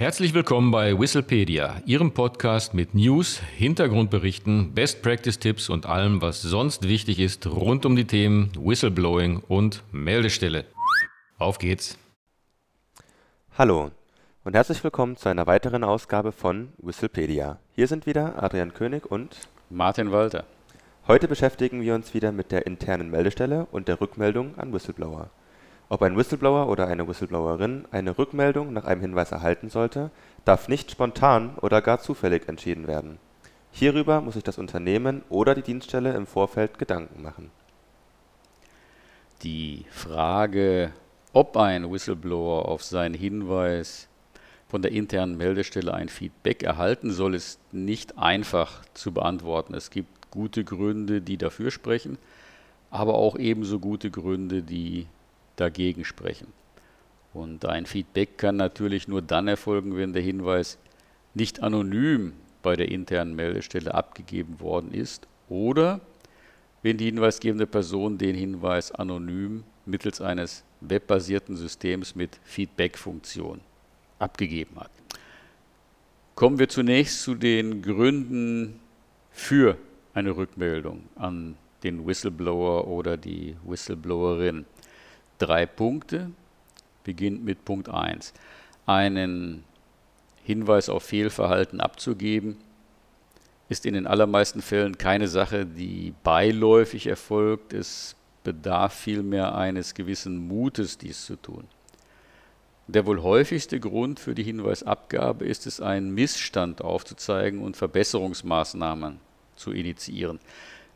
Herzlich willkommen bei Whistlepedia, Ihrem Podcast mit News, Hintergrundberichten, Best Practice Tipps und allem, was sonst wichtig ist rund um die Themen Whistleblowing und Meldestelle. Auf geht's! Hallo und herzlich willkommen zu einer weiteren Ausgabe von Whistlepedia. Hier sind wieder Adrian König und Martin Walter. Heute beschäftigen wir uns wieder mit der internen Meldestelle und der Rückmeldung an Whistleblower. Ob ein Whistleblower oder eine Whistleblowerin eine Rückmeldung nach einem Hinweis erhalten sollte, darf nicht spontan oder gar zufällig entschieden werden. Hierüber muss sich das Unternehmen oder die Dienststelle im Vorfeld Gedanken machen. Die Frage, ob ein Whistleblower auf seinen Hinweis von der internen Meldestelle ein Feedback erhalten soll, ist nicht einfach zu beantworten. Es gibt gute Gründe, die dafür sprechen, aber auch ebenso gute Gründe, die dagegen sprechen. Und ein Feedback kann natürlich nur dann erfolgen, wenn der Hinweis nicht anonym bei der internen Meldestelle abgegeben worden ist oder wenn die hinweisgebende Person den Hinweis anonym mittels eines webbasierten Systems mit Feedback-Funktion abgegeben hat. Kommen wir zunächst zu den Gründen für eine Rückmeldung an den Whistleblower oder die Whistleblowerin drei Punkte. Beginnt mit Punkt 1. Einen Hinweis auf Fehlverhalten abzugeben, ist in den allermeisten Fällen keine Sache, die beiläufig erfolgt. Es bedarf vielmehr eines gewissen Mutes, dies zu tun. Der wohl häufigste Grund für die Hinweisabgabe ist es, einen Missstand aufzuzeigen und Verbesserungsmaßnahmen zu initiieren.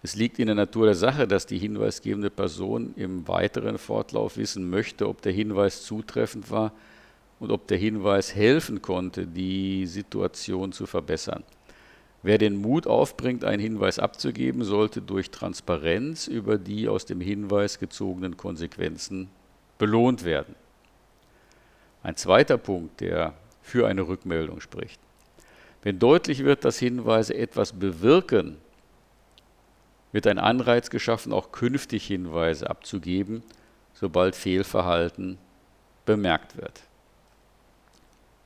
Es liegt in der Natur der Sache, dass die hinweisgebende Person im weiteren Fortlauf wissen möchte, ob der Hinweis zutreffend war und ob der Hinweis helfen konnte, die Situation zu verbessern. Wer den Mut aufbringt, einen Hinweis abzugeben, sollte durch Transparenz über die aus dem Hinweis gezogenen Konsequenzen belohnt werden. Ein zweiter Punkt, der für eine Rückmeldung spricht. Wenn deutlich wird, dass Hinweise etwas bewirken, wird ein Anreiz geschaffen, auch künftig Hinweise abzugeben, sobald Fehlverhalten bemerkt wird.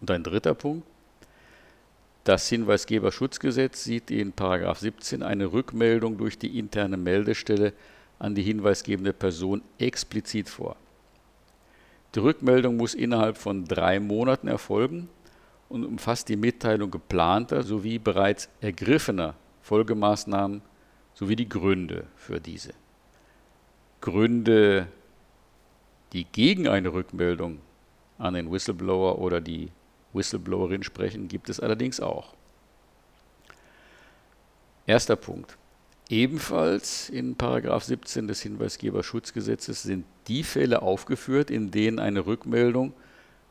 Und ein dritter Punkt. Das Hinweisgeberschutzgesetz sieht in 17 eine Rückmeldung durch die interne Meldestelle an die hinweisgebende Person explizit vor. Die Rückmeldung muss innerhalb von drei Monaten erfolgen und umfasst die Mitteilung geplanter sowie bereits ergriffener Folgemaßnahmen sowie die Gründe für diese. Gründe, die gegen eine Rückmeldung an den Whistleblower oder die Whistleblowerin sprechen, gibt es allerdings auch. Erster Punkt. Ebenfalls in 17 des Hinweisgeberschutzgesetzes sind die Fälle aufgeführt, in denen eine Rückmeldung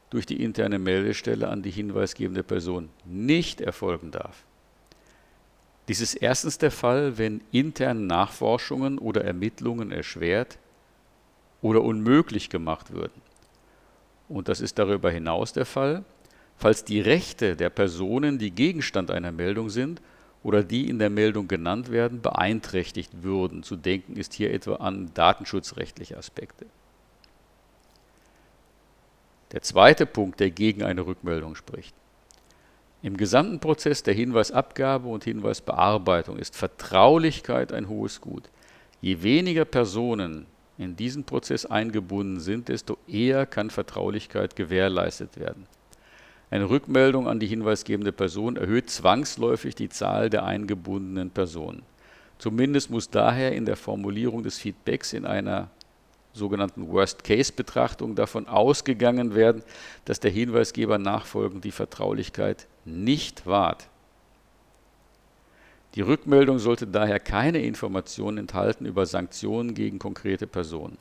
durch die interne Meldestelle an die hinweisgebende Person nicht erfolgen darf. Dies ist erstens der Fall, wenn interne Nachforschungen oder Ermittlungen erschwert oder unmöglich gemacht würden. Und das ist darüber hinaus der Fall, falls die Rechte der Personen, die Gegenstand einer Meldung sind oder die in der Meldung genannt werden, beeinträchtigt würden. Zu denken ist hier etwa an datenschutzrechtliche Aspekte. Der zweite Punkt, der gegen eine Rückmeldung spricht. Im gesamten Prozess der Hinweisabgabe und Hinweisbearbeitung ist Vertraulichkeit ein hohes Gut. Je weniger Personen in diesen Prozess eingebunden sind, desto eher kann Vertraulichkeit gewährleistet werden. Eine Rückmeldung an die hinweisgebende Person erhöht zwangsläufig die Zahl der eingebundenen Personen. Zumindest muss daher in der Formulierung des Feedbacks in einer sogenannten Worst-Case-Betrachtung davon ausgegangen werden, dass der Hinweisgeber nachfolgend die Vertraulichkeit nicht wahrt. Die Rückmeldung sollte daher keine Informationen enthalten über Sanktionen gegen konkrete Personen.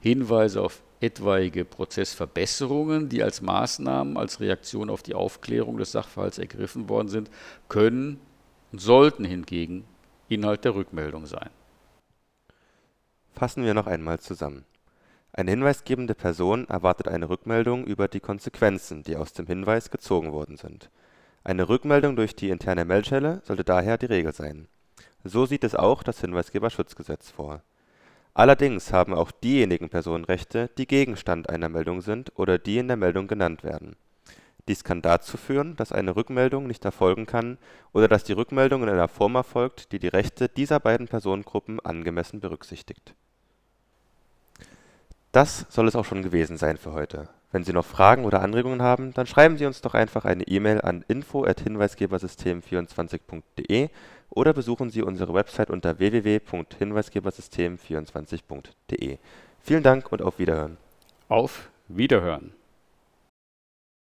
Hinweise auf etwaige Prozessverbesserungen, die als Maßnahmen, als Reaktion auf die Aufklärung des Sachverhalts ergriffen worden sind, können und sollten hingegen Inhalt der Rückmeldung sein. Fassen wir noch einmal zusammen. Eine hinweisgebende Person erwartet eine Rückmeldung über die Konsequenzen, die aus dem Hinweis gezogen worden sind. Eine Rückmeldung durch die interne Meldstelle sollte daher die Regel sein. So sieht es auch das Hinweisgeberschutzgesetz vor. Allerdings haben auch diejenigen Personen Rechte, die Gegenstand einer Meldung sind oder die in der Meldung genannt werden. Dies kann dazu führen, dass eine Rückmeldung nicht erfolgen kann oder dass die Rückmeldung in einer Form erfolgt, die die Rechte dieser beiden Personengruppen angemessen berücksichtigt. Das soll es auch schon gewesen sein für heute. Wenn Sie noch Fragen oder Anregungen haben, dann schreiben Sie uns doch einfach eine E-Mail an info@hinweisgebersystem24.de oder besuchen Sie unsere Website unter www.hinweisgebersystem24.de. Vielen Dank und auf Wiederhören. Auf Wiederhören.